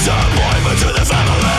Some women to the family.